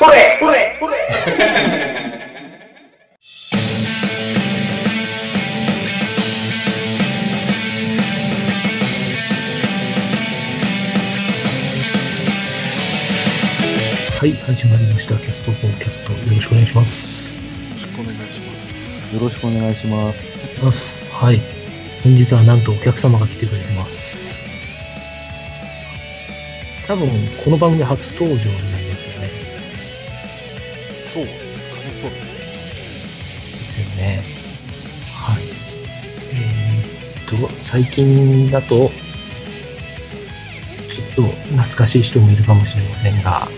それそれそれはい、始まりました。キャストフォーキャスト。よろしくお願いします。よろしくお願いします。よろしくお願いします。ます。はい。本日はなんとお客様が来てくれてます。多分、この番組初登場にな。そうですかね、そうですね。ですよね。はい。えーっと、最近だと、ちょっと懐かしい人もいるかもしれませんが、はい。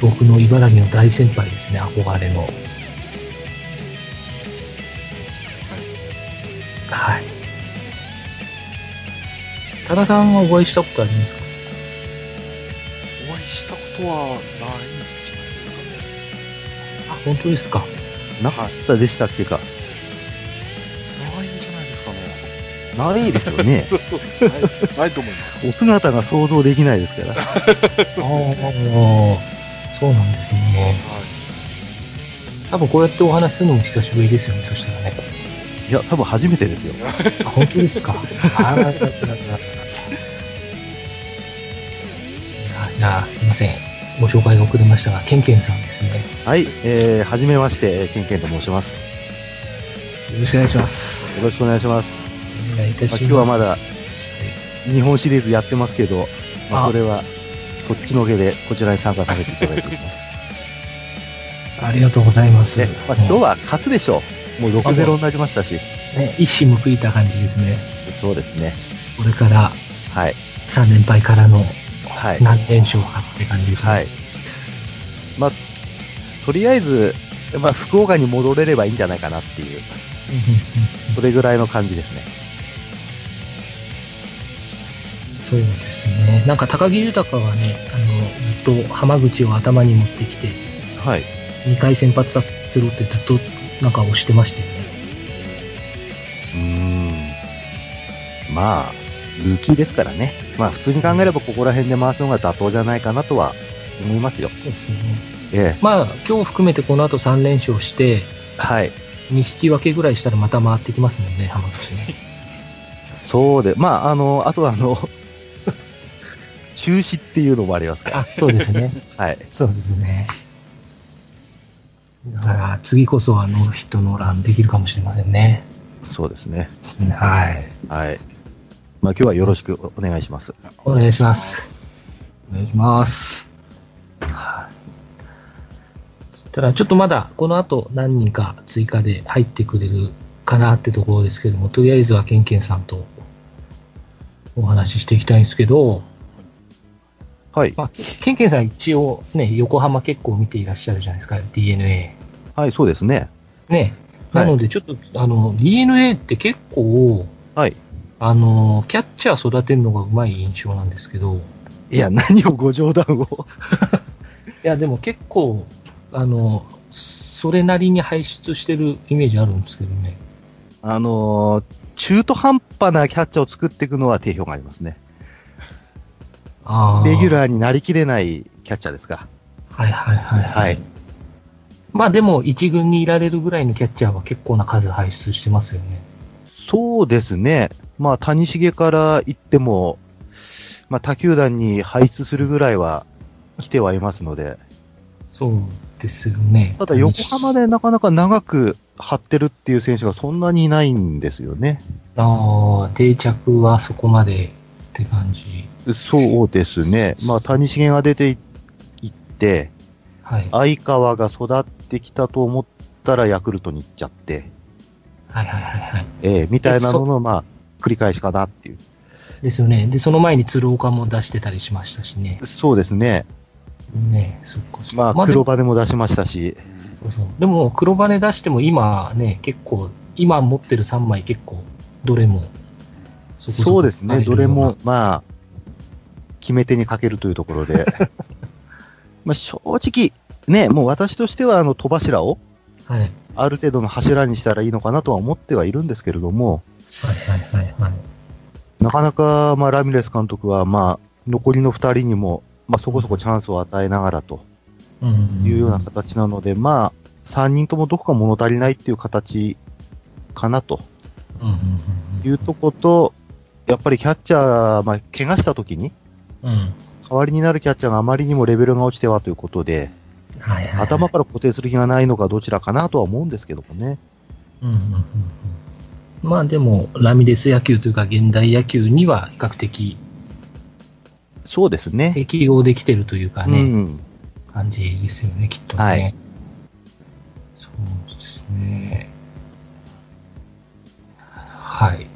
僕の茨城の大先輩ですね、憧れの。はい。多田さんはお会いしたことありますか？お会いしたことはない本当ですか？なかったでしたっけか？ないんじゃないですかね。ないですよね。ないないと思います。お姿が想像できないですから。ああ、そうなんですね。はい。多分こうやってお話しするのも久しぶりですよね、そしたらね。いや、多分初めてですよ。あ、本当ですか？あららららじゃあ、すいません。ご紹介が遅れましたが、ケンケンさんですね。はい、えー、はじめまして、ケンケンと申します。よろしくお願いします。よろしくお願いします。お願いいたします。まあ今日はまだ日本シリーズやってますけど、まあ、あそれは、そっちのけでこちらに参加させていただいております。ありがとうございます。ね、まあ、今日は勝つでしょう。もう6-0になりましたし。ね、一矢報いた感じですね。そうですね。これからはい。3連敗からのはい。何連勝かって感じですね。はい。まあ、とりあえず、まあ、福岡に戻れればいいんじゃないかなっていう、それぐらいの感じですね。そうですね。なんか高木豊はね、あの、ずっと浜口を頭に持ってきて、はい。2回先発させてろってずっとなんか押してましたよね。うーん。まあ、ルーキーですからね。まあ、普通に考えればここら辺で回すのが妥当じゃないかなとは思いますよ。ですね。ええ。まあ、今日含めてこの後3連勝して、はい。2引き分けぐらいしたらまた回ってきますもんね、浜口ね。そうで、まあ、あの、あとはあの、中止っていうのもありますから。あ、そうですね。はい。そうですね。だから、次こそはノーヒットノーランできるかもしれませんね。そうですね。はい。はい。まあ、今日はよろしくお願いします。お願いします。お願いします。はい。ただ、ちょっとまだ、この後何人か追加で入ってくれるかなってところですけども、とりあえずはケンケンさんとお話ししていきたいんですけど、はい。まあ、ケケンケンさん一応ね、横浜結構見ていらっしゃるじゃないですか、DNA。はい、そうですね。ね。はいなので、ちょっと、あの、DNA って結構、はい。あの、キャッチャー育てるのがうまい印象なんですけど、いや、何をご冗談を。いや、でも結構、あの、それなりに輩出してるイメージあるんですけどね。あのー中途半端なキャッチャーを作っていくのは定評がありますね。あレギュー。ラーになりきれないキャッチャーですか。はいはいはいははいい。まあでも、一軍にいられるぐらいのキャッチャーは結構な数輩出してますよね。そうですね。まあ、谷繁から言っても、まあ、他球団に輩出するぐらいは来てはいますので、そうですよね。ただ横浜でなかなか長く張ってるっていう選手がそんなにいないんですよね。ああ、定着はそこまでって感じ。そうですね。まあ、谷繁が出ていって、はい。相川が育ってきたと思ったらヤクルトに行っちゃって、はいはいはいはい。ええみたいなのの、まあ、繰り返しかなっていう。ですよね。で、その前に鶴岡も出してたりしましたしね。そうですね。ねそっかそっか。まあ、黒羽も出しましたし、そうそう。でも、黒羽出しても今ね、結構、今持ってる3枚結構、どれもそこそこそうですね。どれも、まあ、決め手にかけるというところで、まあ、正直、ね、もう私としては、あの、戸柱を、はい。ある程度の柱にしたらいいのかなとは思ってはいるんですけれども、はいはいはいはい。なかなか、まあ、ラミレス監督は、まあ、残りの二人にもまあ、そこそこチャンスを与えながらとうんいうような形なので、まあ、3人ともどこか物足りないっていう形かなというとこと、やっぱりキャッチャー、まあ、怪我した時に、うんうん。代わりになるキャッチャーがあまりにもレベルが落ちてはということで、はいはいはい。頭から固定する気がないのかどちらかなとは思うんですけどもね。うんうんうんうんまあでも、ラミレス野球というか現代野球には比較的そうですね。適応できてるというかね、うん。感じですよね、きっとね。はいそうですね。はい。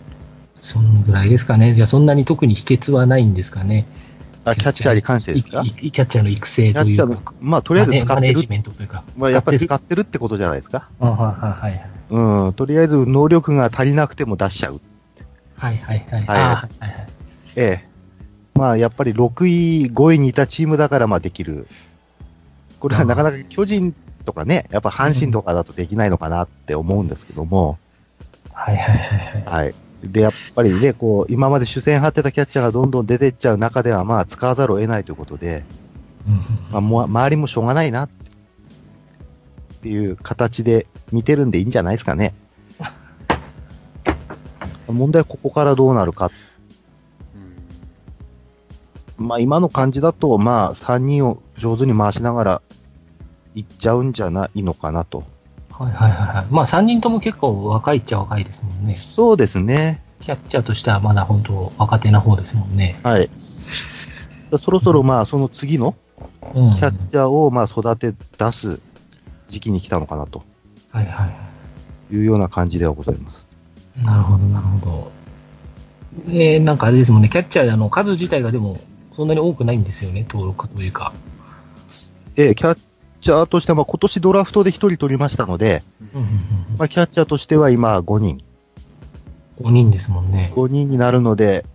そんぐらいですかね。じゃあそんなに特に秘訣はないんですかね。あ、キャッチャーに関してですか？いいキャッチャーの育成というか。、まあ、とりあえず使ってるマネジ。メントというか。まあ、やっぱり使使ってるってことじゃないですか？る。あはいはいはい。うん。とりあえず能力が足りなくても出しちゃう。はいはいはい。はいあはいはいはい。ええ。まあ、やっぱり6位、5位にいたチームだから、まあ、できる。これはなかなか巨人とかね、やっぱ阪神とかだとできないのかなって思うんですけども、はいはいはいはい。はい。で、やっぱりね、こう、今まで主戦張ってたキャッチャーがどんどん出てっちゃう中では、まあ、使わざるを得ないということで、うんうんまあ、もう周りもしょうがないなっていう形で見てるんでいいんじゃないですかね。問題はここからどうなるか。うん。まあ今の感じだと、まあ3人を上手に回しながらいっちゃうんじゃないのかなと。はいはいはいはい。まあ3人とも結構若いっちゃ若いですもんね。そうですね。キャッチャーとしてはまだ本当若手な方ですもんね。はい。そろそろまあその次のうん。キャッチャーをまあ育て出す時期に来たのかなとはいはい。いうような感じではございます。なるほど、なるほど。えー、なんかあれですもんね、キャッチャーの数自体がでも、そんなに多くないんですよね、登録というか。ええキャッチャーとしてはまあ今年ドラフトで1人取りましたので、まあキャッチャーとしては今5人。5人ですもんね。5人になるので、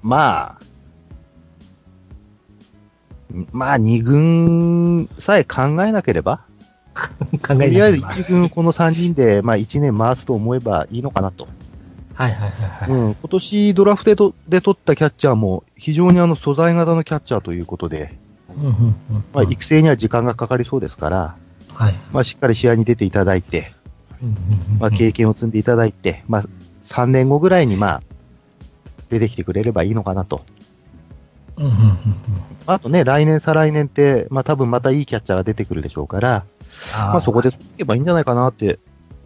まあ、まあ2軍さえ考えなければ、考えとりあえずば1軍この3人で、まあ1年回すと思えばいいのかなと。はいはいはいはい。うん、今年ドラフトで取ったキャッチャーも非常にあの素材型のキャッチャーということで、まあ育成には時間がかかりそうですから、はい。まあしっかり試合に出ていただいて、まあ経験を積んでいただいて、まあ3年後ぐらいにまあ出てきてくれればいいのかなと。うんうんうんうんあとね、来年、再来年って、まあ多分またいいキャッチャーが出てくるでしょうから、あーまあそこでいけばいいんじゃないかなって、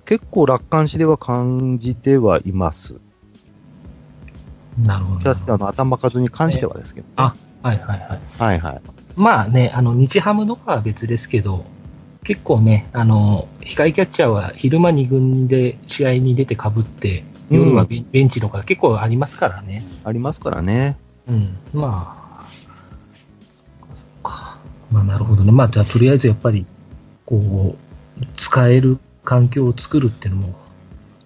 結構楽観視では感じてはいます。なるほど。キャッチャーの頭数に関してはですけど、ね。あはいはいはい。はいはい。まあね、あの、日ハムとかは別ですけど、結構ね、あの、控えキャッチャーは昼間2軍で試合に出て被って、夜はベンチとか結構ありますからね。ありますからね。うん。まあ。まあなるほどね。まあじゃあとりあえずやっぱり、こう、使える環境を作るっていうのも、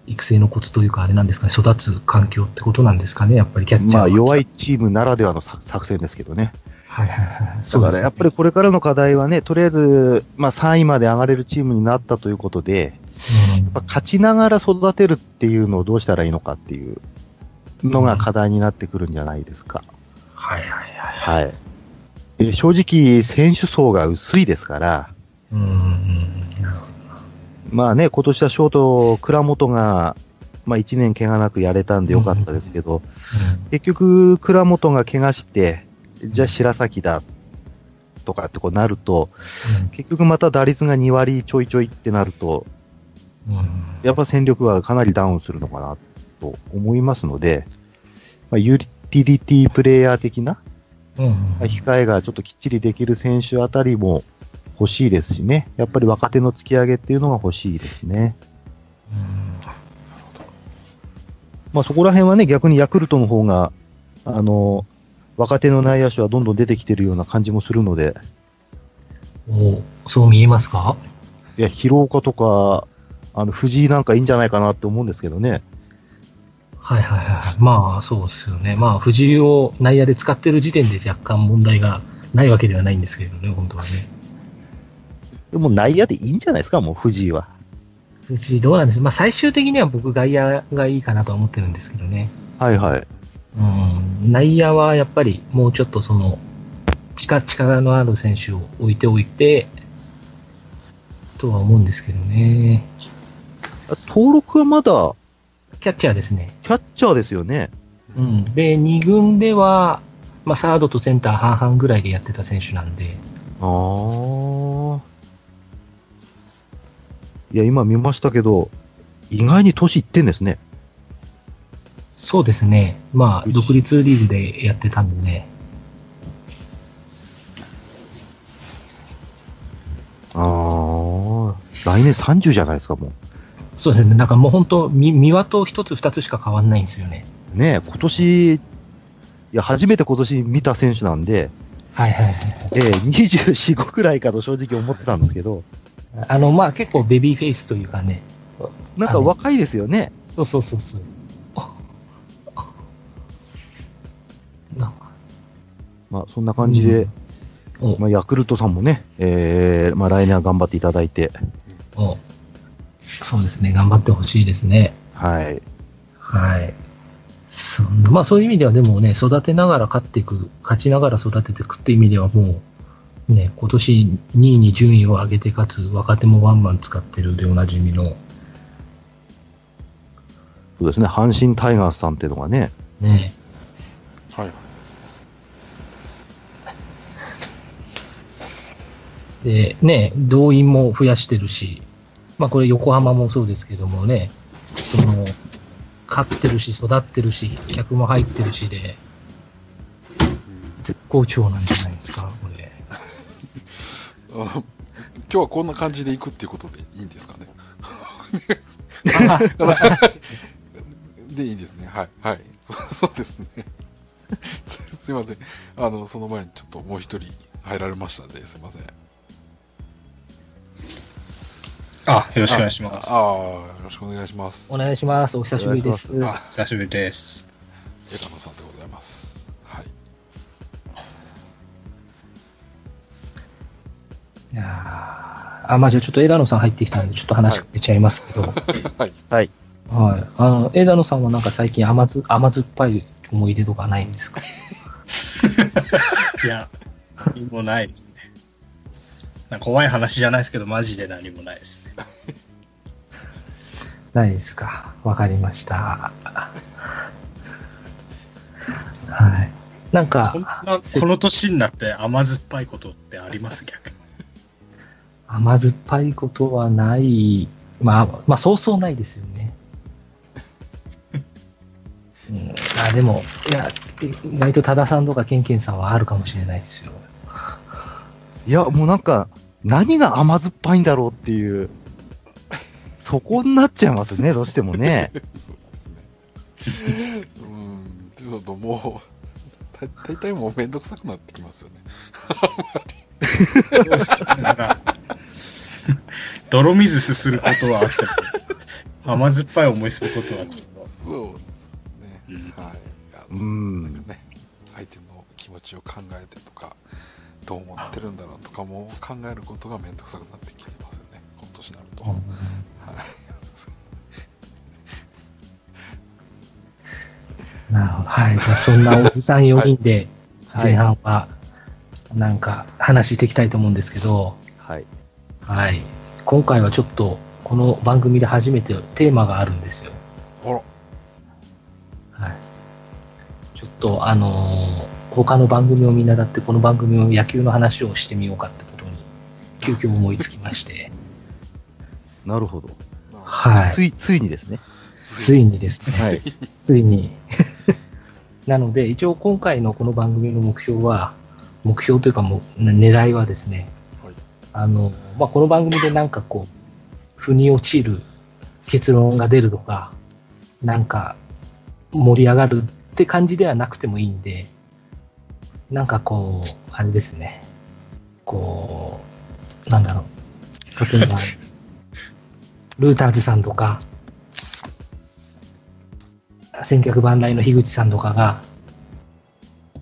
育成のコツというかあれなんですかね、育つ環境ってことなんですかね、やっぱりキャッチャーは。まあ弱いチームならではの作作戦ですけどね。はいはいはい。だからやっぱりこれからの課題はね、とりあえず、まあ3位まで上がれるチームになったということで、り、やっぱ勝ちながら育てるっていうのをどうしたらいいのかっていうのが課題になってくるんじゃないですか。はいはいはい。はい。えー正直、選手層が薄いですから、うんまあね、今年はショート、倉本が、まあ1年怪我なくやれたんでよかったですけど、ど。結局、倉本が怪我して、じゃあ白崎だ、とかってこうなると、結局また打率が2割ちょいちょいってなると、うん。うん。やっぱ戦力はかなりダウンするのかなと思いますので、まあ、ユーティリティプレイヤー的な、うん控えがちょっときっちりできる選手あたりも欲しいですしね。やっぱり若手の突き上げっていうのが欲しいですね。まあそこら辺はね、逆にヤクルトの方が、あの、若手の内野手はどんどん出てきてるような感じもするので、おそう見えますか？いや、広岡とか、あの、藤井なんかいいんじゃないかなって思うんですけどね。はいはいはい。まあそうですよね。まあ藤井を内野で使ってる時点で若干問題がないわけではないんですけどね、本当はね。でも内野でいいんじゃないですか、もう藤井は。藤井どうなんですまあ最終的には僕外野がいいかなとは思ってるんですけどね。はいはい。うん。内野はやっぱりもうちょっとその、力、力のある選手を置いておいて、とは思うんですけどね。登録はまだキャッチャーですね。キャッチャーですよね。うん。で、2軍では、まあ、サードとセンター半々ぐらいでやってた選手なんで、ああ。いや、今見ましたけど、意外に年いってんですね。そうですね。まあ、独立リーグでやってたんでね。ああ。来年30じゃないですか、もそうですね。なんかもう本当、み、三輪と一つ二つしか変わんないんですよね。う。ねえ今年、いや、初めて今年見た選手なんで、はいはいはい。ええ24、5くらいかと正直思ってたんですけど、あの、まあ結構ベビーフェイスというかね。なんか若いですよね。そうそうそうそう。なまあ、そんな感じで、おまあ、ヤクルトさんもね、ええまあ、来年は頑張っていただいて、おそうですね。頑張ってほしいですね。はい。はい。そまあそういう意味ではでもね、育てながら勝っていく、勝ちながら育てていくっていう意味ではもう、ね、今年2位に順位を上げて、かつ若手もバンバン使ってるでおなじみの、そうですね、阪神タイガースさんっていうのがね、ね、はいはい。で、ね、動員も増やしてるし、まあこれ横浜もそうですけどもね、その、勝ってるし、育ってるし、客も入ってるしで、絶好調なんじゃないですか、これ。今日はこんな感じで行くっていうことでいいんですかね？で、いいですね。はい。はい。そ そうですね。す すいません。あの、その前にちょっともう一人入られましたんで、すいません。あ、よろしくお願いします。ああ、よろしくお願いします。お願いします。お久しぶりです。あ、久しぶりです。枝野さんでございます。はい。いやーあ、まあじゃあちょっと枝野さん入ってきたんで、ちょっと話が出ちゃいますけど、はい。はい。はい。あの、枝野さんはなんか最近甘ず甘酸っぱい思い出とかないんですか？いや、何もないです怖い話じゃないですけど、マジで何もないですね。ないですか。わかりました。はい。なんかそん、な、この年になって甘酸っぱいことってあります？逆に。甘酸っぱいことはない、まあ、まあ、そうそうないですよね。うん、あでも、いや、意外と多田さんとかケンケンさんはあるかもしれないですよ。いや、もうなんか、何が甘酸っぱいんだろうっていう、そこになっちゃいますね、どうしてもね。そうですね。うん、ちょっともう、だ大体もうめんどくさくなってきますよね。なんか、泥水すすることはあっても、甘酸っぱい思いすることはちょっと。そうですね。うんはい。あうのん。ね、相手の気持ちを考えてとか、どう思ってるんだろうとかも考えることがめんどくさくなってきてますよね。今年になると。はい。なるほど。はい。じゃあ、そんなおじさん4人で、はい前半は、なんか、話していきたいと思うんですけど、はい。はい。今回はちょっと、この番組で初めてテーマがあるんですよ。あら、はい。ちょっと、あのー他の番組を見習って、この番組の野球の話をしてみようかってことに、急遽思いつきまして、なるほど。はい。つい、ついにですね。ついにですね、はい。ついに。なので、一応今回のこの番組の目標は、目標というかもう、ね狙いはですね、はい。あの、まあ、この番組でなんかこう、腑に落ちる結論が出るとか、なんか盛り上がるって感じではなくてもいいんで、なんかこう、あれですね、こう、なんだろう、例えば、ルーターズさんとか、千客万来の樋口さんとかが、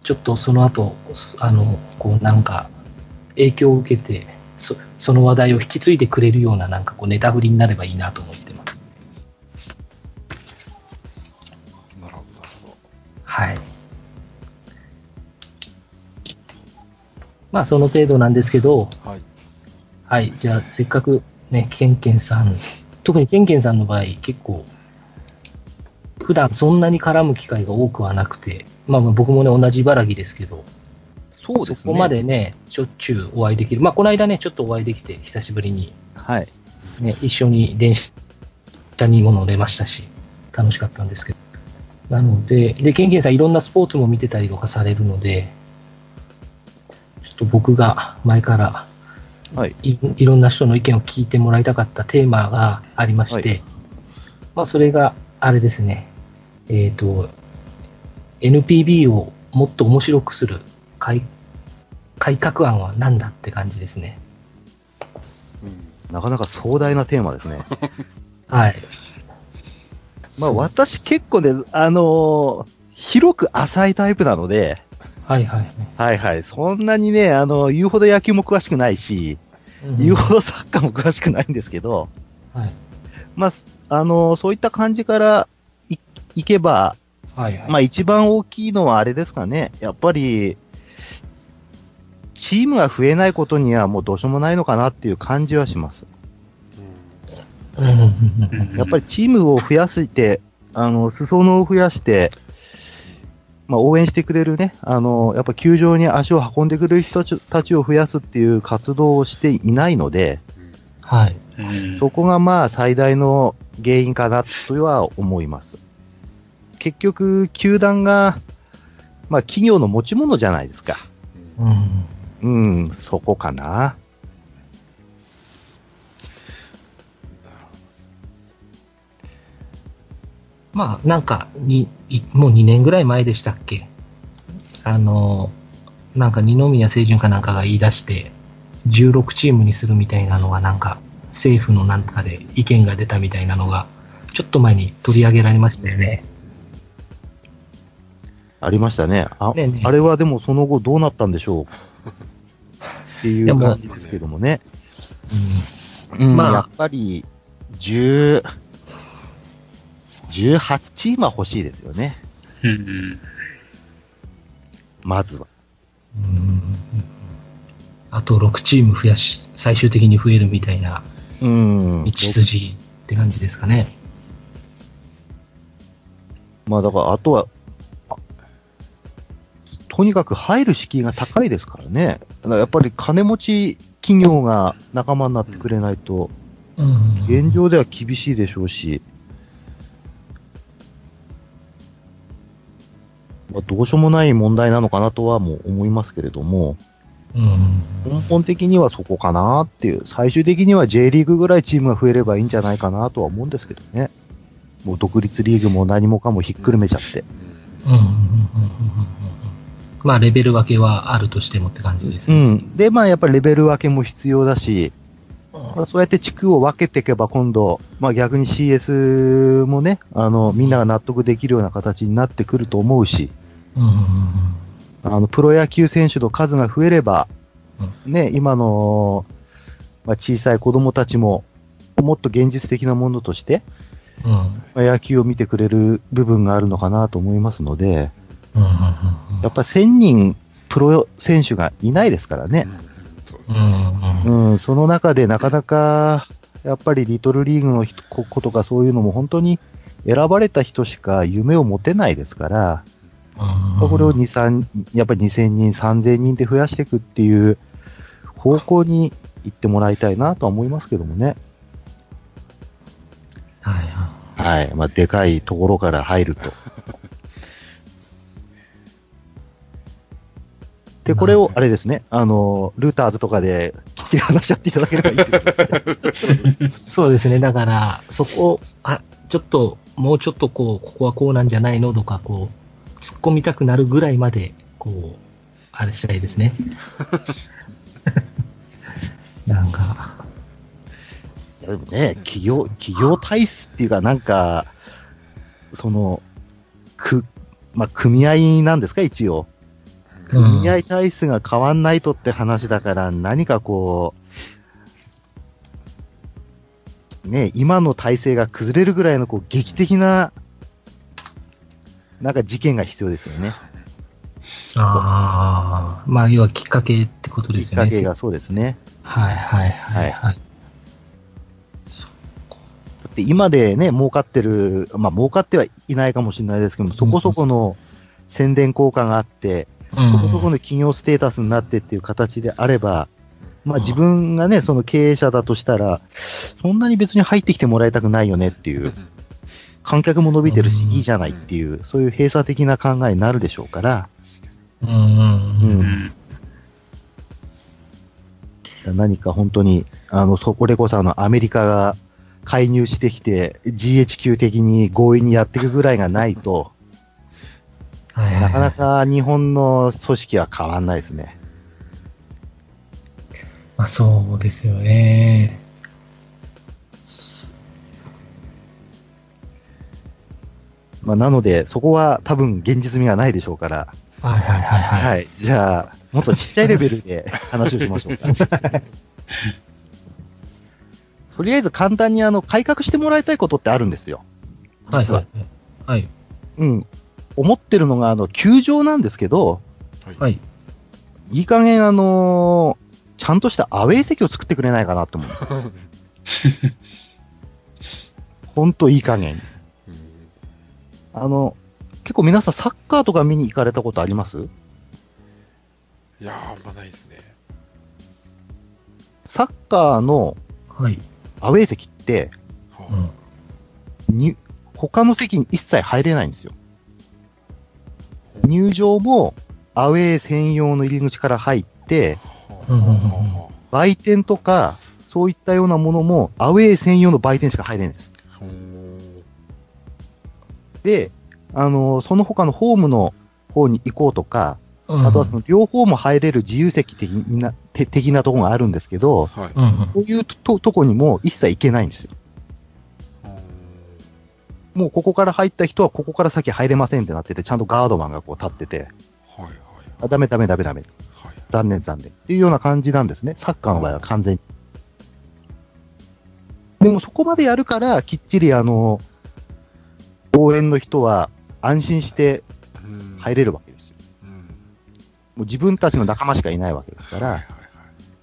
ちょっとその後、あの、こうなんか、影響を受けて、そその話題を引き継いでくれるようななんかこうネタ振りになればいいなと思ってます。なるほど、なるほはい。まあ、その程度なんですけど、はい。はい。じゃあ、せっかくね、ケンケンさん、特にケンケンさんの場合、結構、普段そんなに絡む機会が多くはなくて、まあまあ僕もね、同じ茨城ですけど、そうですね。そこまでね、しょっちゅうお会いできる。まあ、この間ね、ちょっとお会いできて、久しぶりに、はい。ね、一緒に電車にも乗れましたし、楽しかったんですけど。なので、で、ケンケンさんいろんなスポーツも見てたりとかされるので、と僕が前からはい。いいろんな人の意見を聞いてもらいたかったテーマがありまして、はいまあ、それが、あれですね、えっ、と、NPB をもっと面白くする改改革案は何だって感じですね。うん。なかなか壮大なテーマですね。はい。まあ私結構ね、あのー広く浅いタイプなので、はいはい。はいはい。そんなにね、あの、言うほど野球も詳しくないし、うん言うほどサッカーも詳しくないんですけど、はい。まあ、あの、そういった感じからいいけば、はいはい。まあ一番大きいのはあれですかね。やっぱり、チームが増えないことにはもうどうしようもないのかなっていう感じはします。やっぱりチームを増やして、あの、裾野を増やして、まあ応援してくれるね、あの、やっぱ球場に足を運んでくれる人たちを増やすっていう活動をしていないので、はい。うんそこがまあ最大の原因かなとは思います。結局、球団が、まあ企業の持ち物じゃないですか。うん。うん、そこかな。まあ、なんか、に、いもう2年ぐらい前でしたっけ？あの、なんか二宮清純かなんかが言い出して、16チームにするみたいなのがなんか、政府のなんかで意見が出たみたいなのが、ちょっと前に取り上げられましたよね。ありましたね。あねえねえあれはでもその後どうなったんでしょうっていう感じですけどもね。うんまあやっぱり、10、18チームは欲しいですよね。うんまずは。うん。うんあと6チーム増やし、最終的に増えるみたいなうん。道筋って感じですかね。まあだから、あとは、あとにかく入る敷居が高いですからね。だからやっぱり金持ち企業が仲間になってくれないと、うん。現状では厳しいでしょうし、まあ、どうしようもない問題なのかなとはもう思いますけれども、うん。根本的にはそこかなっていう、最終的には J リーグぐらいチームが増えればいいんじゃないかなとは思うんですけどね。もう独立リーグも何もかもひっくるめちゃって。うんうんうんうんうんうんまあ、レベル分けはあるとしてもって感じですうね。ん。で、まあやっぱりレベル分けも必要だし、まあ、そうやって地区を分けていけば今度、まあ逆に CS もね、あの、みんなが納得できるような形になってくると思うし、うん。あの、プロ野球選手の数が増えれば、ね、今の、まあ、小さい子供たちも、もっと現実的なものとして、うん。まあ野球を見てくれる部分があるのかなと思いますので、うん。やっぱり1000人プロ選手がいないですからね。そう。ん。その中でなかなか、やっぱりリトルリーグの人子子とかそういうのも本当に選ばれた人しか夢を持てないですから、うんこれを2、3、やっぱり2000人、3000人で増やしていくっていう方向に行ってもらいたいなとは思いますけどもね。はいははい。まあ、でかいところから入ると。で、これを、あれですね、あの、ルーターズとかできっちり話し合っていただければいいですね。い。そうですね。だから、そこ、あ、ちょっと、もうちょっとこう、ここはこうなんじゃないのとか、こう、突っ込みたくなるぐらいまで、こう、あれしたいですね。なんか、でもね、企業、企業体質っていうか、なんか、その、く、まあ、組合なんですか、一応。うん組合体質が変わんないとって話だから、何かこう、ね、今の体制が崩れるぐらいのこう劇的な、なんか事件が必要ですよね。ああ、まあ、要はきっかけってこときですよね。っかけがそうですね。はいはいはいはい。だって今でね、儲かってる、まあ儲かってはいないかもしれないですけども、そこそこの宣伝効果があって、うんそこそこの企業ステータスになってっていう形であれば、まあ自分がね、その経営者だとしたら、そんなに別に入ってきてもらいたくないよねっていう、観客も伸びてるし、うんいいじゃないっていう、そういう閉鎖的な考えになるでしょうから、うん。何か本当に、あの、そこれこそあの、アメリカが介入してきて、GHQ 的に強引にやっていくぐらいがないと、なかなか日本の組織は変わんないですね。まあそうですよね。まあ、なので、そこは多分現実味がないでしょうから、はいはいはいはい。はい。じゃあ、もっとちっちゃいレベルで話をしましょうか。とりあえず簡単にあの、改革してもらいたいことってあるんですよ。実は。はいはい。はい。うん。思ってるのが、あの、球場なんですけど、はい。いい加減あのーちゃんとしたアウェー席を作ってくれないかなと思うんです。ほんといい加減。うんあの、結構皆さんサッカーとか見に行かれたことあります？いやー、あんまないですね。サッカーのはい。アウェー席って、はうん。に、他の席に一切入れないんですよ。入場もアウェー専用の入り口から入って、あはあは売店とか、そういったようなものもアウェー専用の売店しか入れないんです。で、あの、その他のホームの方に行こうとか、うんあとはその両方も入れる自由席的な、て的なところがあるんですけど、はい。そういうととこにも一切行けないんですよ。もうここから入った人はここから先入れませんってなってて、ちゃんとガードマンがこう立ってて、はいはいあダメダメダメダメ。はい。残念残念。っていうような感じなんですね。サッカーの場合は完全に。でもそこまでやるから、きっちりあの、応援の人は安心してうん入れるわけですよ。うんもう自分たちの仲間しかいないわけですから、はいはい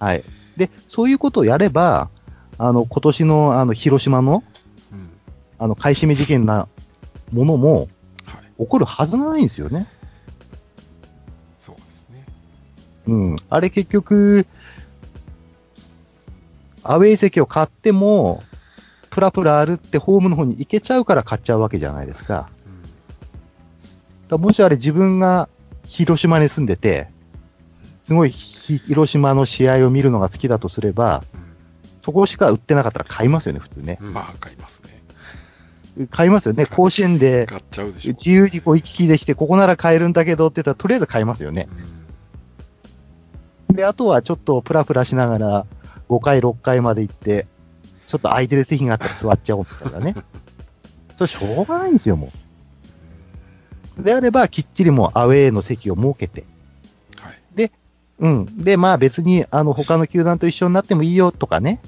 はい。はい。で、そういうことをやれば、あの、今年のあの、広島の、うん。あの、買い占め事件なものもはい。起こるはずがないんですよね。そうですね。うん。あれ結局、アウェイ席を買っても、プラプラ歩ってホームの方に行けちゃうから買っちゃうわけじゃないですか。うん。だもしあれ自分が広島に住んでて、すごいひ広島の試合を見るのが好きだとすれば、そこしか売ってなかったら買いますよね、普通ね。うん。まあ、買いますね。買いますよね。甲子園で買っちゃうでしょ。自由にこう行き来できて、ここなら買えるんだけどって言ったら、とりあえず買いますよね。うん。で、あとはちょっとプラプラしながら、5回、6回まで行って、ちょっと空いてる席があったら座っちゃおうみたいなね。それしょうがないんですよ、もう。であれば、きっちりもうアウェーの席を設けて。はい。うん。で、まあ別に、あの、他の球団と一緒になってもいいよとかね。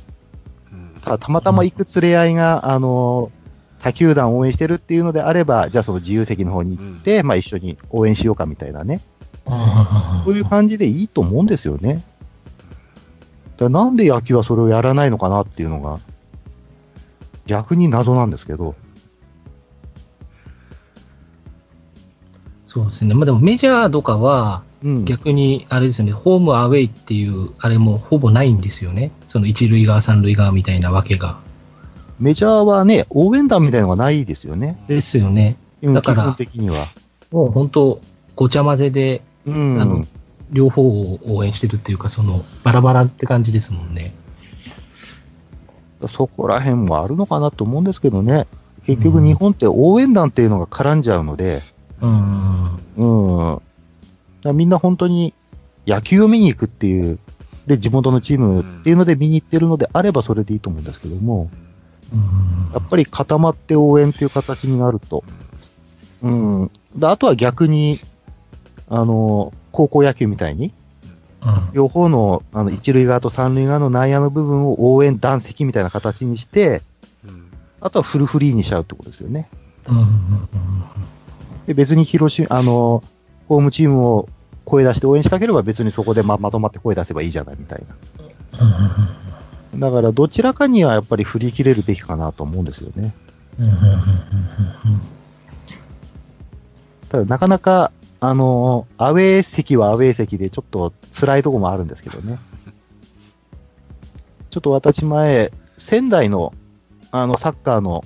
うん。たたまたま行く連れ合いが、あの、他球団を応援してるっていうのであれば、じゃあその自由席の方に行って、まあ一緒に応援しようかみたいなね。そういう感じでいいと思うんですよね。だなんで野球はそれをやらないのかなっていうのが、逆に謎なんですけど。そうですね。まあでもメジャーとかは、うん。逆にあれですよね、ホームアウェイっていう、あれもほぼないんですよね。その一塁側、三塁側みたいなわけが。メジャーはね、応援団みたいなのがないですよね。ですよね。うんだから基本的には。もう本当、ごちゃ混ぜで、うん。あの、両方を応援してるっていうか、その、バラバラって感じですもんね。そこら辺もあるのかなと思うんですけどね。結局日本って応援団っていうのが絡んじゃうので、うん。うん。みんな本当に野球を見に行くっていう、で、地元のチームっていうので見に行ってるのであればそれでいいと思うんですけども、うんやっぱり固まって応援っていう形になると、うん。であとは逆に、あの、高校野球みたいに、うん両方の、あの、一塁側と三塁側の内野の部分を応援団席みたいな形にして、うん。あとはフルフリーにしちゃうってことですよね。で別に広島、あの、ホームチームを声出して応援したければ別にそこでままとまって声出せばいいじゃないみたいな。だからどちらかにはやっぱり振り切れるべきかなと思うんですよね。ただなかなか、あのーアウェー席はアウェー席でちょっと辛いとこもあるんですけどね。ちょっと私前、仙台の、あの、サッカーの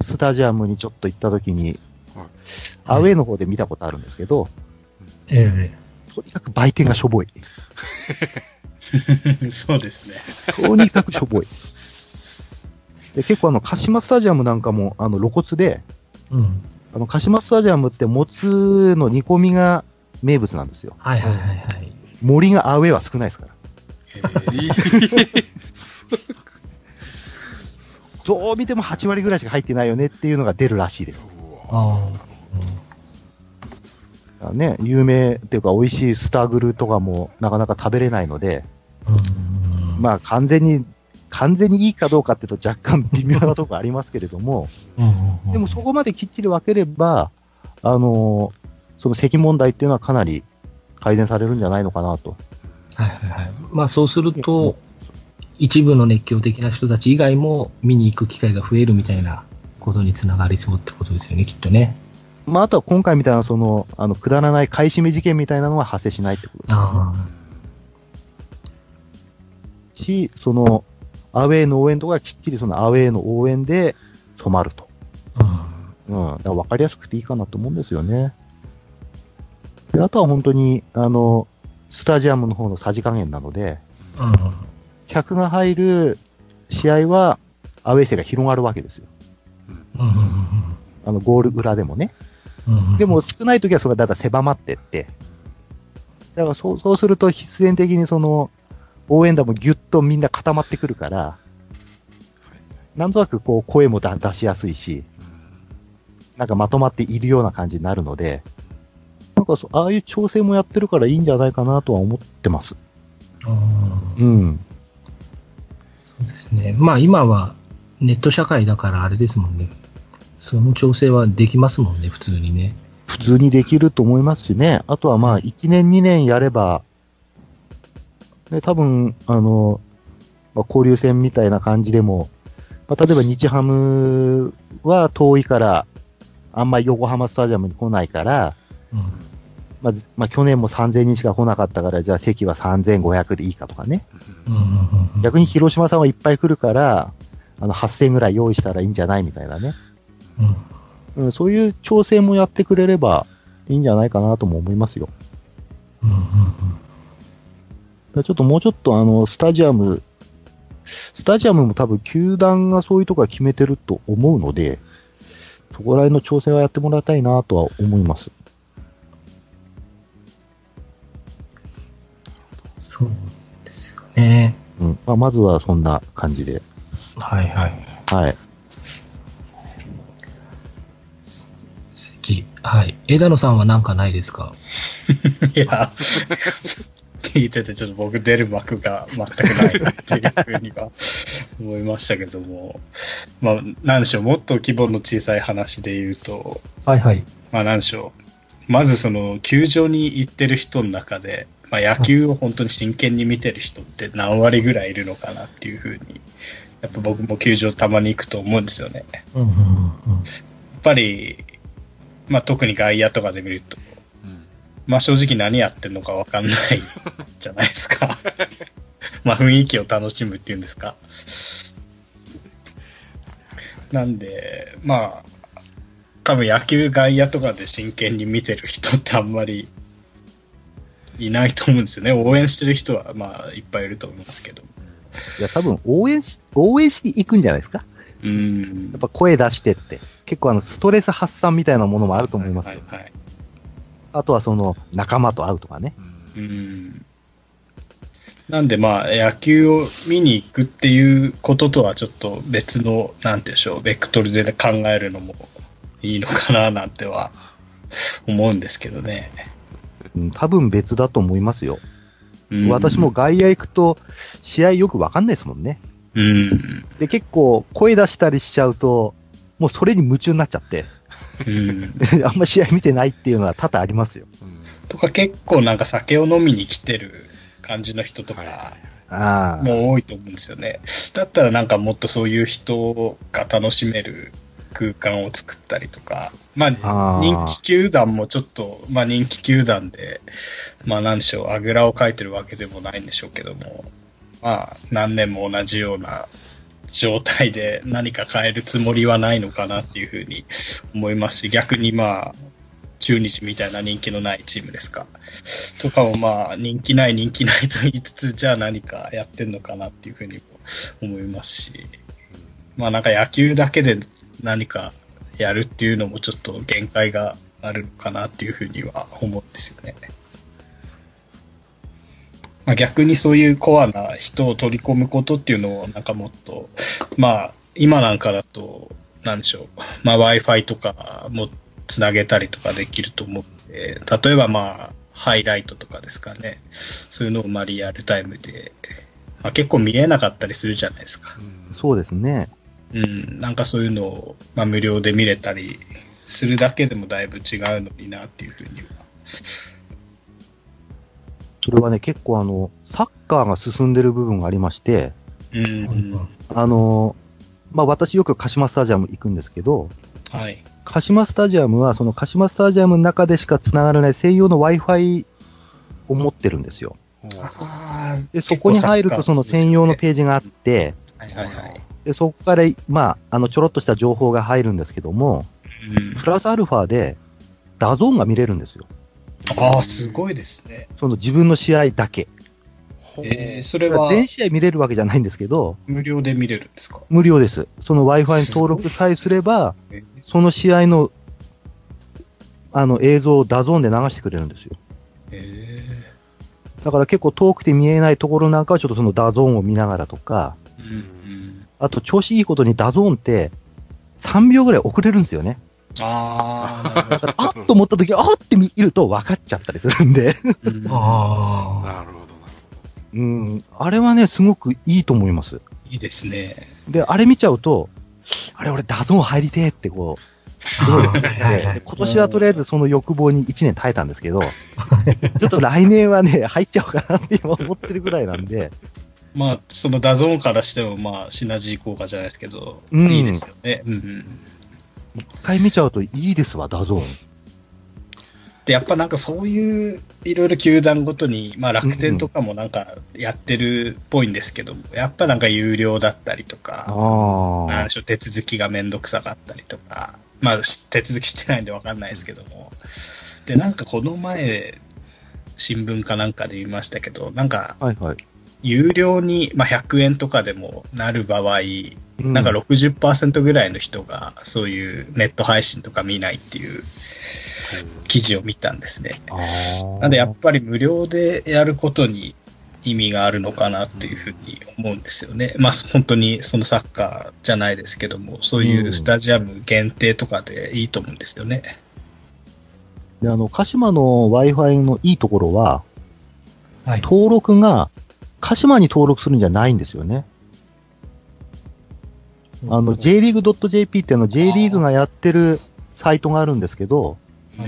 スタジアムにちょっと行った時に、はいアウェーの方で見たことあるんですけど、えとにかく売店がしょぼい。そうですね。とにかくしょぼい。で結構あの、鹿島スタジアムなんかも、あの、露骨で、えうん。あの、鹿島スタジアムってもつの煮込みが名物なんですよ。はいはいはいはい。森がアウェーは少ないですから。どう見ても8割ぐらいしか入ってないよねっていうのが出るらしいです。あね、有名っていうか美味しいスタグルとかもなかなか食べれないので、あ。うん。まあ完全に、完全にいいかどうかっていうと若干微妙なところありますけれども、うん、でもそこまできっちり分ければ、あのーその席問題っていうのはかなり改善されるんじゃないのかなと。はいはいはい。まあそうすると、一部の熱狂的な人たち以外も見に行く機会が増えるみたいなことにつながりそうってことですよね、きっとね。まああとは今回みたいなその、あの、くだらない買い占め事件みたいなのは発生しないってことですね。あし、その、アウェーの応援とかきっちりそのアウェーの応援で止まると。あ。うん。うん。だから分かりやすくていいかなと思うんですよね。で、あとは本当に、あの、スタジアムの方のさじ加減なので、客が入る試合は、アウェー性が広がるわけですよ。うん。あの、ゴール裏でもね。うん。でも、少ない時はそれがだんだん狭まってって、だからそう、そうすると必然的にその、応援団もぎゅっとみんな固まってくるから、なんとなくこう声もだ出しやすいし、なんかまとまっているような感じになるので、なんかそああいう調整もやってるからいいんじゃないかなとは思ってます。ああうん。そうですね。まあ今はネット社会だからあれですもんね。その調整はできますもんね、普通にね。普通にできると思いますしね。あとはまあ、1年2年やれば、ね、多分、あの、まあ、交流戦みたいな感じでも、まあ、例えば日ハムは遠いから、あんまり横浜スタジアムに来ないから、うん。まあ、まあ、去年も3000人しか来なかったから、じゃあ席は3500でいいかとかね。うんうんうんうん。逆に広島さんはいっぱい来るから、あの、8000ぐらい用意したらいいんじゃないみたいなね。うんうん、そういう調整もやってくれればいいんじゃないかなとも思いますよ。うんうんだからちょっともうちょっとあの、スタジアム、スタジアムも多分球団がそういうとこは決めてると思うので、そこら辺の調整はやってもらいたいなとは思います。そうですよね。うん。まあ、まずはそんな感じで。はいはい。はい。席。はい。枝野さんは何かないですか？いや、聞いててちょっと僕出る幕が全くないなっていうふうには思いましたけども、まあ、なんでしょう、もっと規模の小さい話で言うと、はいはい。まあなんでしょう、まずその球場に行ってる人の中で、まあ、野球を本当に真剣に見てる人って何割ぐらいいるのかなっていうふうに、やっぱ僕も球場たまに行くと思うんですよね。やうんうんうんうん。っぱり、まあ特に外野とかで見ると、うんまあ正直何やってんのかわかんない じゃないですか。まあ雰囲気を楽しむっていうんですか。なんで、まあ、多分野球外野とかで真剣に見てる人ってあんまりいないと思うんですよね。応援してる人はまあいっぱいいると思いますけど。いや、多分応援し、応援しに行くんじゃないですかうーん。やっぱ声出してって。結構あの、ストレス発散みたいなものもあると思いますよ。はいはい。あとはその、仲間と会うとかね。うんうんなんでまあ野球を見に行くっていうこととはちょっと別の、なんて言うんでしょう、ベクトルで考えるのもいいのかななんては 思うんですけどね。うん、多分別だと思いますよ。うん私も。外野行くと、試合よくわかんないですもんね。うん。で、結構声出したりしちゃうと、もうそれに夢中になっちゃって、うん。あんま試合見てないっていうのは多々ありますよ。うん。とか結構なんか酒を飲みに来てる感じの人とか。も多いと思うんですよね。だったらなんかもっとそういう人が楽しめる空間を作ったりとか、まあ人気球団もちょっと、まあ人気球団で、まあなんでしょう、あぐらをかいてるわけでもないんでしょうけども、まあ何年も同じような状態で何か変えるつもりはないのかなっていうふうに思いますし、逆にまあ、中日みたいな人気のないチームですか。とかもまあ、人気ない人気ないと言いつつ、じゃあ何かやってんのかなっていうふうにも思いますし、まあなんか野球だけで何かやるっていうのもちょっと限界があるのかなっていうふうには思うんですよね。まあ、逆にそういうコアな人を取り込むことっていうのをなんかもっと、まあ今なんかだと、なんでしょう、まあ Wi-Fi とかもつなげたりとかできると思うんで、例えばまあハイライトとかですかね、そういうのをまあリアルタイムで、まあ、結構見えなかったりするじゃないですか。うんそうですね。うん、なんかそういうのを、まあ、無料で見れたりするだけでもだいぶ違うのになっていうふうには。それはね、結構あの、サッカーが進んでる部分がありまして、うん、あの、まあ私よく鹿島スタジアム行くんですけど、はい。鹿島スタジアムはその鹿島スタジアムの中でしか繋がらない専用の Wi-Fi を持ってるんですよ。あで、そこに入るとその専用のページがあって、はいはいはい。で、そこから、まあ、あの、ちょろっとした情報が入るんですけども、うん、プラスアルファで、ダゾーンが見れるんですよ。ああ、すごいですね。その自分の試合だけ。えー、それは全試合見れるわけじゃないんですけど、無料で見れるんですか？無料です。その Wi-Fi に登録さえすれば、えーその試合の、あの、映像をダゾーンで流してくれるんですよ。えだから結構遠くて見えないところなんかはちょっとそのダゾーンを見ながらとか、ーうんうん、あと調子いいことにダゾーンって3秒ぐらい遅れるんですよね。ああ。あっと思った時、あっって見ると分かっちゃったりするんで。うんああ。なるほど、なるうん、あれはね、すごくいいと思います。いいですね。で、あれ見ちゃうと、あれ俺ダゾーン入りてえってこう、すごい。今年はとりあえずその欲望に1年耐えたんですけど、ちょっと来年はね、入っちゃおうかなって今思ってるぐらいなんで、まあ、そのダゾーンからしても、まあ、シナジー効果じゃないですけど、うんいいですよね。うんうん。一回見ちゃうといいですわ、ダゾーン。で、やっぱなんかそういう、いろいろ球団ごとに、まあ楽天とかもなんかやってるっぽいんですけども、やっぱなんか有料だったりとか、あ手続きがめんどくさかったりとか、まあし手続きしてないんでわかんないですけども、で、なんかこの前、新聞かなんかで見ましたけど、なんかはいはい。有料に、まあ、100円とかでもなる場合、うなんか60%ぐらいの人がそういうネット配信とか見ないっていう記事を見たんですね。なんでやっぱり無料でやることに意味があるのかなっていうふうに思うんですよね。まあ本当にそのサッカーじゃないですけども、そういうスタジアム限定とかでいいと思うんですよね。で、あの、鹿島の Wi-Fi のいいところは、はい。登録が鹿島に登録するんじゃないんですよね。あの、jleague.jp っていうの J リーグがやってるサイトがあるんですけど、うん、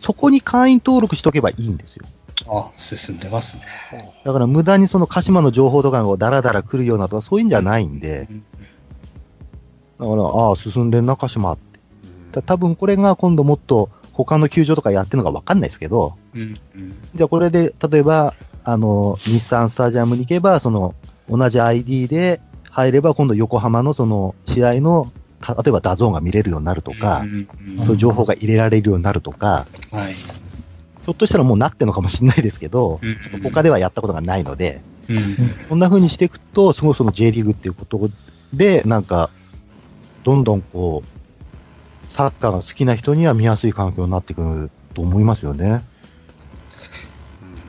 そこに会員登録しとけばいいんですよ。あ、進んでますね。だから無駄にその鹿島の情報とかがダラダラ来るようなとかそういうんじゃないんで、うんだから、ああ、進んでんな、鹿島って。うんだ多分これが今度もっと他の球場とかやってるのかわかんないですけど、うんうんじゃあこれで、例えば、あの、日産スタジアムに行けば、その、同じ ID で入れば、今度横浜のその、試合の、た例えばダゾーンが見れるようになるとかう、んうんそういう情報が入れられるようになるとか、はい。ひょっとしたらもうなってるのかもしれないですけど、うんちょっと他ではやったことがないので、うんこんな風にしていくと、すごいその J リーグっていうことで、なんか、どんどんこう、サッカーが好きな人には見やすい環境になっていくと思いますよね。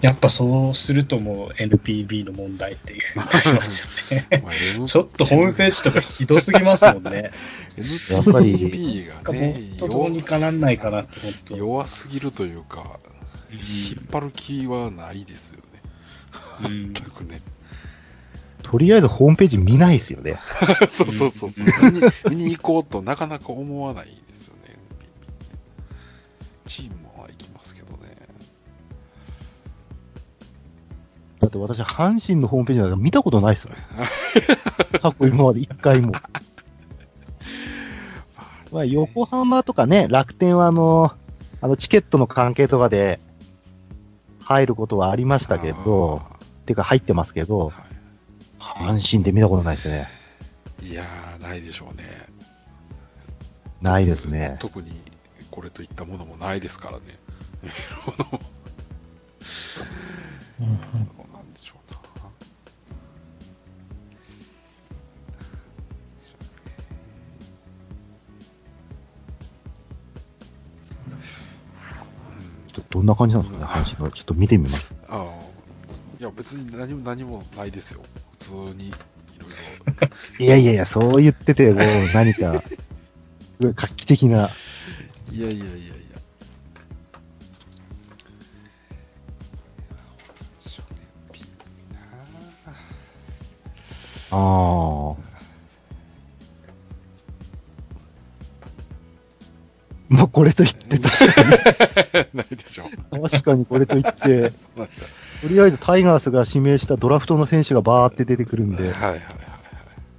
やっぱそうするともう NPB の問題っていうふうになりますよね。ちょっとホームページとかひどすぎますもんね。やっぱりかもがねっとどうにかなんないかなって、本当。弱すぎるというか、引っ張る気はないですよね。うん全くね。とりあえずホームページ見ないですよね。そうそうそうそう。見に見に行こうとなかなか思わないですよね。だって私、阪神のホームページなんか見たことないっすもん。過去今まで一回も。まあ、横浜とかね、楽天はあの、あのチケットの関係とかで入ることはありましたけど、てか入ってますけど、は阪神で見たことないですね。い、いやー、ないでしょうね。ないですね。特にこれといったものもないですからね。うんちょっとどんな感じなんですかね、阪神の。ちょっと見てみます。ああ、いや別に何も何もないですよ。普通にいろいろ。いやいやいや、そう言ってて、こう、何か、すごい画期的な。いやいやいやいや。あああ。まあ、これと言って、な いでしょう。確かにこれと言って。とりあえずタイガースが指名したドラフトの選手がバーって出てくるんで、あはいはいはいはい。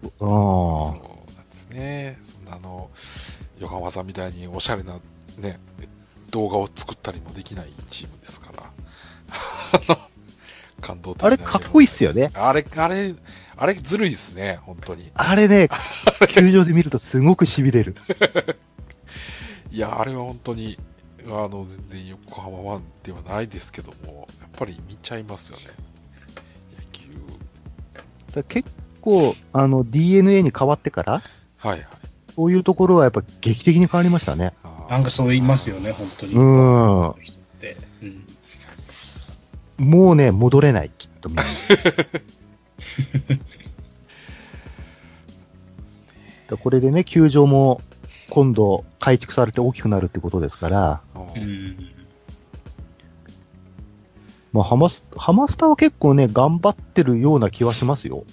あそうなんですね。あの、横浜さんみたいにおしゃれなね、動画を作ったりもできないチームですから。感動的なあれかっこいいっすよね。あれ、あれ、あれずるいっすね、本当に。あれね、球場で見るとすごく痺れる。いや、あれは本当に、あの、全然横浜ワンではないですけども、やっぱり見ちゃいますよね。野球。結構、あの、DNA に変わってから、はいはい。そういうところはやっぱ劇的に変わりましたね。なんかそう言いますよね、本当に。うん人って。うん。もうね、戻れない、きっとみんな。で これでね、球場も今度改築されて大きくなるってことですから。まあ、ハマス、ハマスタは結構ね、頑張ってるような気はしますよ。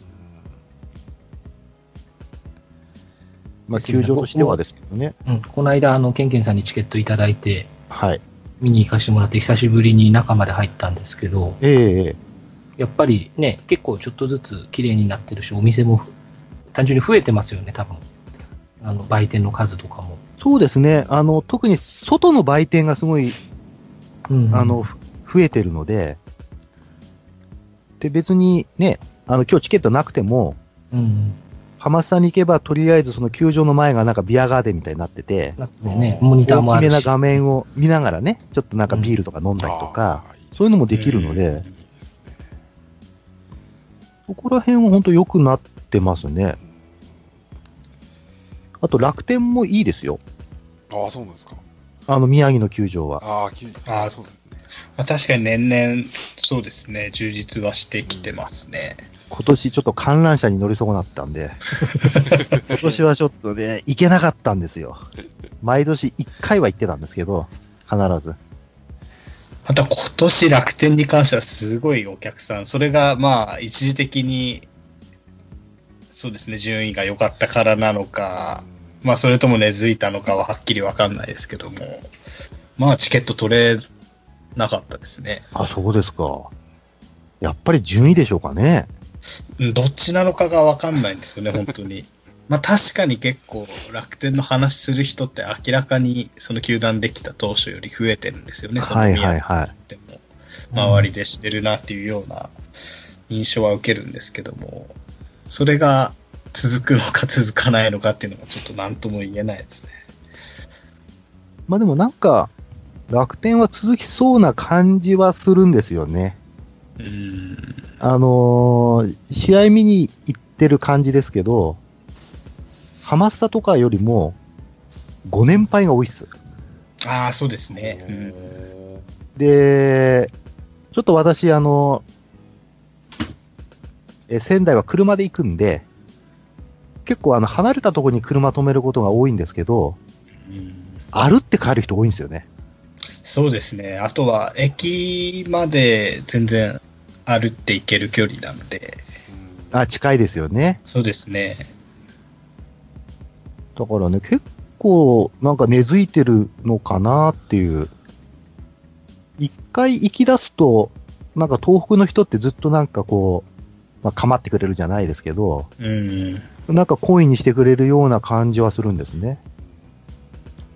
まあ、球場としてはですけどね。うん、この間、あの、ケンケンさんにチケットいただいて、はい。見に行かせてもらって、久しぶりに中まで入ったんですけど、ええええやっぱりね、結構ちょっとずつ綺麗になってるし、お店も単純に増えてますよね、多分。あの、売店の数とかも。そうですね。あの、特に外の売店がすごい、うんあの、、ふ増えてるので、で、別にね、あの、今日チケットなくても、うん。ハマスタに行けば、とりあえずその球場の前がなんかビアガーデンみたいになってて、だってね、モニターもあるし。大きめな画面を見ながらね、ちょっとなんかビールとか飲んだりとか、あーそういうのもできるので。そこら辺は本当良くなってますね。あと楽天もいいですよ。ああ、そうなんですか。あの宮城の球場は。ああ、きあーそうですね。まあ、確かに年々、そうですね、充実はしてきてますね。今年ちょっと観覧車に乗り損なったんで、今年はちょっとね、行けなかったんですよ。毎年1回は行ってたんですけど、必ず。また今年楽天に関してはすごいお客さん、それがまあ一時的に、そうですね、順位が良かったからなのか、まあそれとも根付いたのかははっきりわかんないですけども、まあチケット取れなかったですね。あ、そうですか。やっぱり順位でしょうかね。うんどっちなのかがわかんないんですよね、本当に。まあ確かに結構楽天の話する人って明らかにその球団できた当初より増えてるんですよね、そのはい宮はいはい。でも周りでしてるなっていうような印象は受けるんですけども、それが続くのか続かないのかっていうのがちょっと何とも言えないですね。まあでもなんか、楽天は続きそうな感じはするんですよね。うーん。あのー試合見に行ってる感じですけど、ハマスタとかよりも、ご年配が多いっす。ああ、そうですね。うんで、ちょっと私、あの、え仙台は車で行くんで、結構あの、離れたところに車止めることが多いんですけど、うん歩って帰る人多いんですよね。そうですね。あとは、駅まで全然歩って行ける距離なので、あ、近いですよね。そうですね。だからね、結構なんか根付いてるのかなっていう。一回行き出すと、なんか東北の人ってずっとなんかこう、まあ、構ってくれるじゃないですけど、うん。なんか恋にしてくれるような感じはするんですね。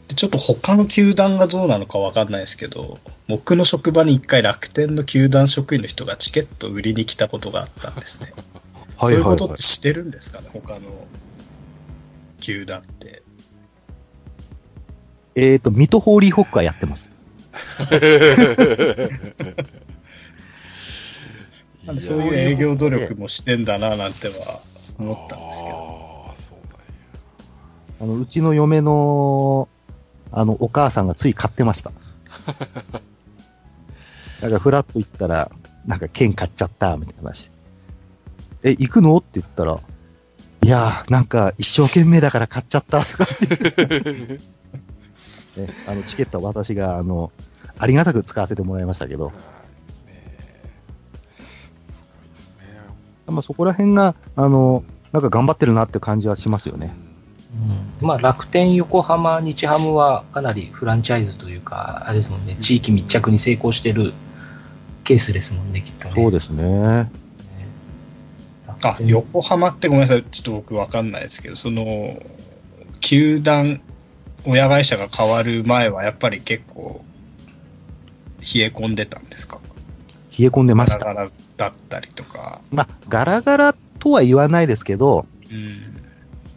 でちょっと他の球団がどうなのかわかんないですけど、僕の職場に一回楽天の球団職員の人がチケット売りに来たことがあったんですね。そういうことってしてるんですかね、他の球団って。えっ、と、水戸ホーリーホックはやってます。そういう営業努力もしてんだななんては思ったんですけど。ああ、そうだよ。あの、うちの嫁の、あの、お母さんがつい買ってました。なんか、フラッと行ったら、なんか、券買っちゃった、みたいな話。え、行くの？って言ったら、いやー、なんか、一生懸命だから買っちゃった、とか言ってね、あの、チケットは私が、あの、ありがたく使わせてもらいましたけど、まあ、そこら辺が、あの、なんか頑張ってるなって感じはしますよね。うん。まあ、楽天、横浜、日ハムはかなりフランチャイズというか、あれですもんね、地域密着に成功してるケースですもんね、きっとね。そうですね。あ、横浜ってごめんなさい、ちょっと僕わかんないですけど、その、球団、親会社が変わる前はやっぱり結構、冷え込んでたんですか？冷え込んでました。ガラガラだったりとか。まあ、ガラガラとは言わないですけど、うん。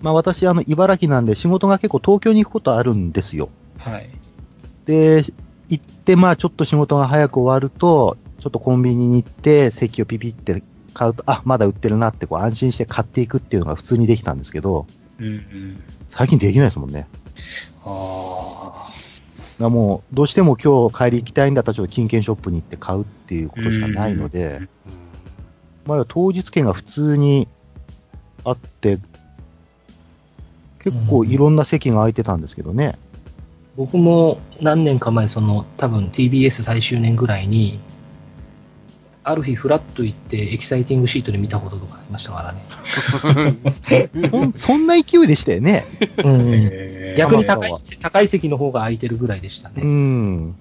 まあ私、あの、茨城なんで仕事が結構東京に行くことあるんですよ。はい。で、行って、まあちょっと仕事が早く終わると、ちょっとコンビニに行って、席をピピって買うと、あ、まだ売ってるなってこう安心して買っていくっていうのが普通にできたんですけど、うんうん。最近できないですもんね。ああ。だからもう、どうしても今日帰り行きたいんだったらちょっと金券ショップに行って買うっていうことしかないので、うんまあ当日券が普通にあって、結構いろんな席が空いてたんですけどね。僕も何年か前、その多分 TBS 最終年ぐらいに、ある日フラッと行ってエキサイティングシートで見たこととかありましたからね。そんそんな勢いでしたよね。うん逆に高いまあ高い席の方が空いてるぐらいでしたうね。ん。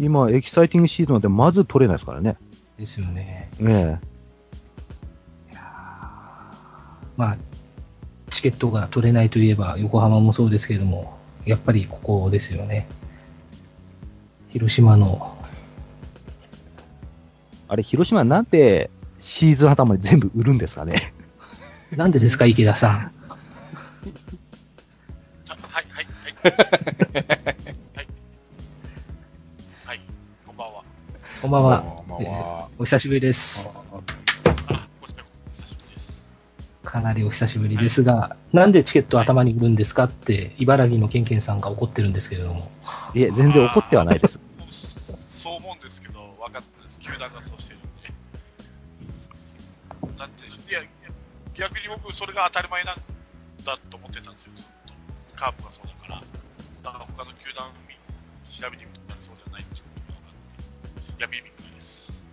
今、エキサイティングシートなんてまず取れないですからね。ですよね。えまあ、チケットが取れないといえば、横浜もそうですけれども、やっぱりここですよね。広島の、あれ、広島なんでシーズン頭に全部売るんですかね？なんでですか、池田さん？あはい、はい、はい。はい。はい、こんばんは。こんばんは。こんばんは。お久しぶりです。あ、ごちそう久しぶりです。かなりお久しぶりですが、なんでチケットを頭に売るんですかって、茨城のケンケンさんが怒ってるんですけれども。いえ、全然怒ってはないです。そう思うんですけど、分かったです。球団がそ逆に僕、それが当たり前なんだと思ってたんですよ、ずっと。カープがそうだから。だから他の球団見調べてみたらそうじゃないっていうことが分かって、逆にびっくりです。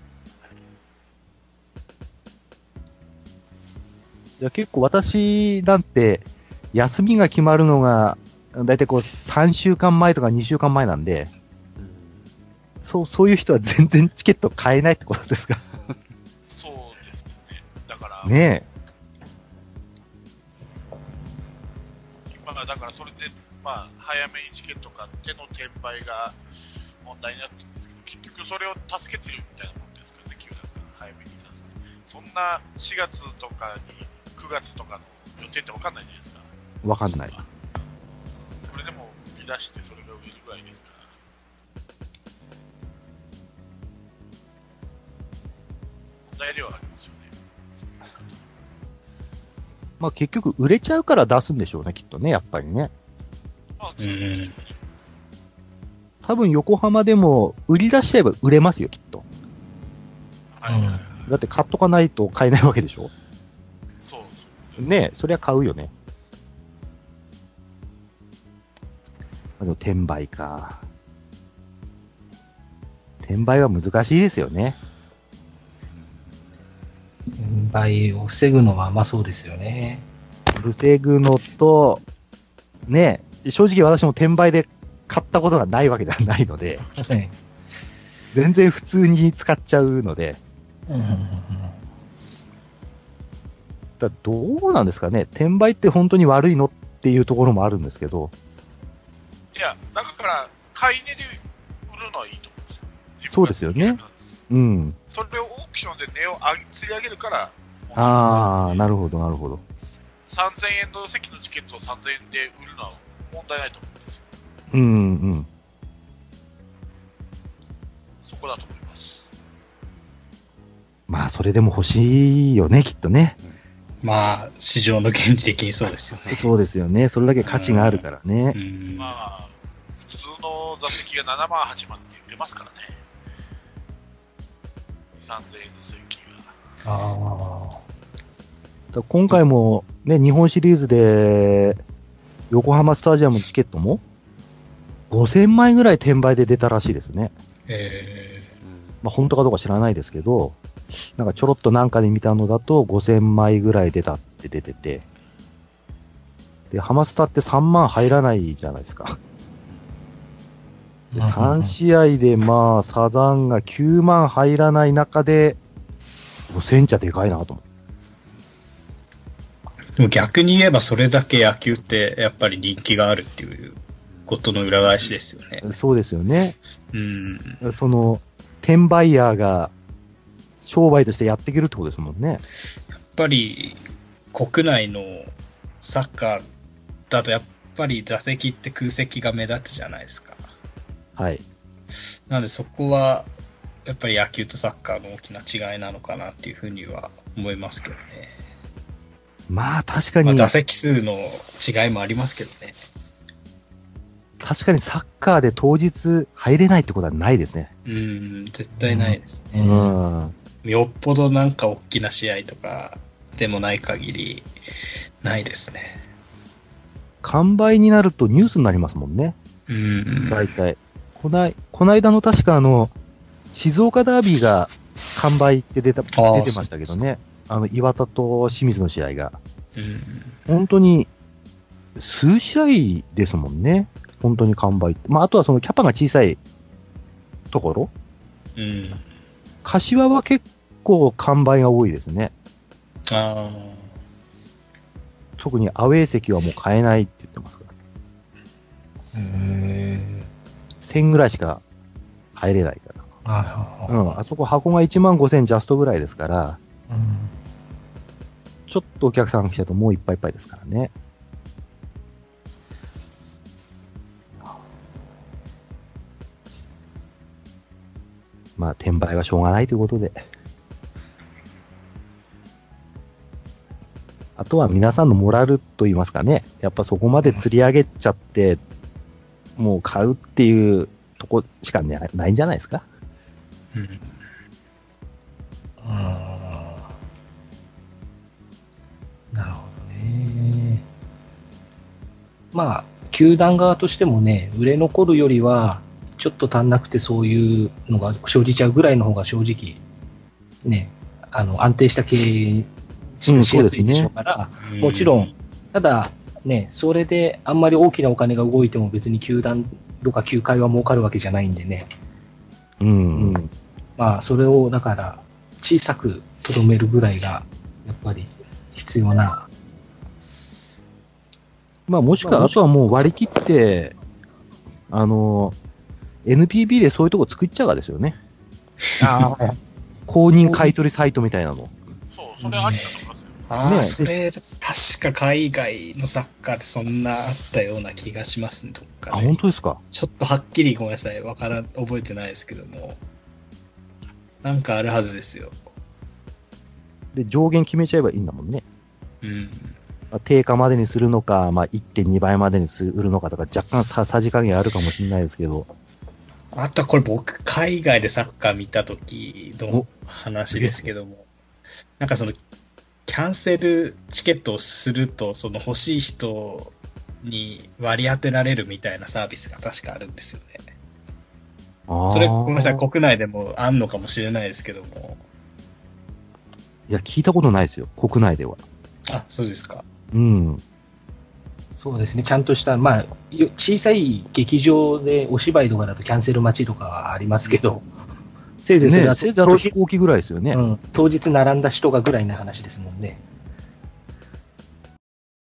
いや結構私なんて、休みが決まるのが、だいたいこう3週間前とか2週間前なんで、うんそう、そういう人は全然チケット買えないってことですか？そうですね。だから、ねあ、だからそれで、まあ、早めにチケット買っての転売が問題になってるんですけど、結局それを助けてるみたいなもんですからね、球団が早めに出す。そんな4月とかに9月とかの予定って分かんないじゃないですか。え、わかんない。それでも売り出してそれが売れるぐらいですから。問題ではありますよね。まあ結局売れちゃうから出すんでしょうね、きっとね、やっぱりね。まあ、そうですよね。多分横浜でも売り出しちゃえば売れますよ、きっと。はい。だって買っとかないと買えないわけでしょそうそう。ねえ、そりゃ買うよね。あの、転売か。転売は難しいですよね。転売を防ぐのはまあそうですよね。防ぐのと、ねえ、正直私も転売で買ったことがないわけではないので、ね全然普通に使っちゃうので、うんだどうなんですかね、転売って本当に悪いのっていうところもあるんですけど、いや、だから、買い値で売るのはいいと思うんですよ。そうですよね。うん。それをオークションで値を上げ釣り上げるから、ああ、なるほど、なるほど。3000円の席のチケットを3000円で売るのは問題ないと思うんですよ。うん、うん。そこだと思います。まあ、それでも欲しいよね、きっとね。まあ、市場の原理的にそうですよね。そうですよね。それだけ価値があるからねう。ん。まあ、普通の座席が7万、8万って売れますからね。3000円の席が。あだ今回もね、日本シリーズで、横浜スタジアムのチケットも、5000枚ぐらい転売で出たらしいですね。えうんまあ、本当かどうか知らないですけど、なんかちょろっとなんかで見たのだと5000枚ぐらい出たって出てて、で、ハマスタって3万入らないじゃないですか。ーで3試合でまあ、サザンが9万入らない中で、5000じゃでかいなとでも逆に言えばそれだけ野球ってやっぱり人気があるっていうことの裏返しですよね。う。そうですよね。うん。その、転売ヤーが商売としてやっていけるってことですもんね。やっぱり国内のサッカーだとやっぱり座席って空席が目立つじゃないですか。はい。なのでそこはやっぱり野球とサッカーの大きな違いなのかなっていうふうには思いますけどね。まあ確かに、まあ、座席数の違いもありますけどね。確かにサッカーで当日入れないってことはないですね。うん、絶対ないですえね。うん。よっぽどなんか大きな試合とかでもない限りないですね。完売になるとニュースになりますもんね。うん。大体。こない、こないだの確かあの、静岡ダービーが完売って出た、出てましたけどね。あの、岩田と清水の試合が。うん本当に、数試合ですもんね。本当に完売って。まあ、あとはそのキャパが小さいところ。うん。柏は結構完売が多いですね。ああ。特にアウェー席はもう買えないって言ってますから。へ1000ぐらいしか入れないから。あうん、あそこ箱が1万5000ジャストぐらいですから、うんちょっとお客さんが来ちゃうともういっぱいいっぱいですからね。まあ、転売はしょうがないということで。あとは皆さんのモラルと言いますかね。やっぱそこまで釣り上げちゃって、もう買うっていうとこしか、ね、ないんじゃないですか？うんうんなるほどね。まあ、球団側としてもね、売れ残るよりは、ちょっと足んなくてそういうのが生じちゃうぐらいの方が正直、ね、あの、安定した経営うんしやすいでしょうから、もちろん、ただ、ね、それであんまり大きなお金が動いても別に球団とか球界は儲かるわけじゃないんでね、うん。うんまあ、それをだから、小さくとどめるぐらいが、やっぱり必要な。まあもしくは、あとはもう割り切って、あの、NPB でそういうとこ作っちゃうかですよね。ああ、公認買取サイトみたいなの。そう、それありだと思いますよ。ああ、ねそれ、確か海外のサッカーでそんなあったような気がしますね、どっあ、かで。本当ですか？ちょっとはっきりごめんなさい、わからん、覚えてないですけども。なんかあるはずですよ。で、上限決めちゃえばいいんだもんね。うん。まあ定価までにするのか、まあ1.2倍までにするのかとか、若干ささじ加減あるかもしれないですけど、あとはこれ僕、海外でサッカー見た時の話ですけども、なんかその、キャンセルチケットをすると、その欲しい人に割り当てられるみたいなサービスが確かあるんですよね。それ、ごめんなさい、国内でもあんのかもしれないですけども。いや、聞いたことないですよ、国内では。あ、そうですか。うん。そうですね、ちゃんとした、まあ、よ小さい劇場でお芝居とかだとキャンセル待ちとかはありますけど、せいぜいそれはね、せいぜいあと飛行機ぐらいですよね。うん、当日並んだ人がぐらいな話ですもんね。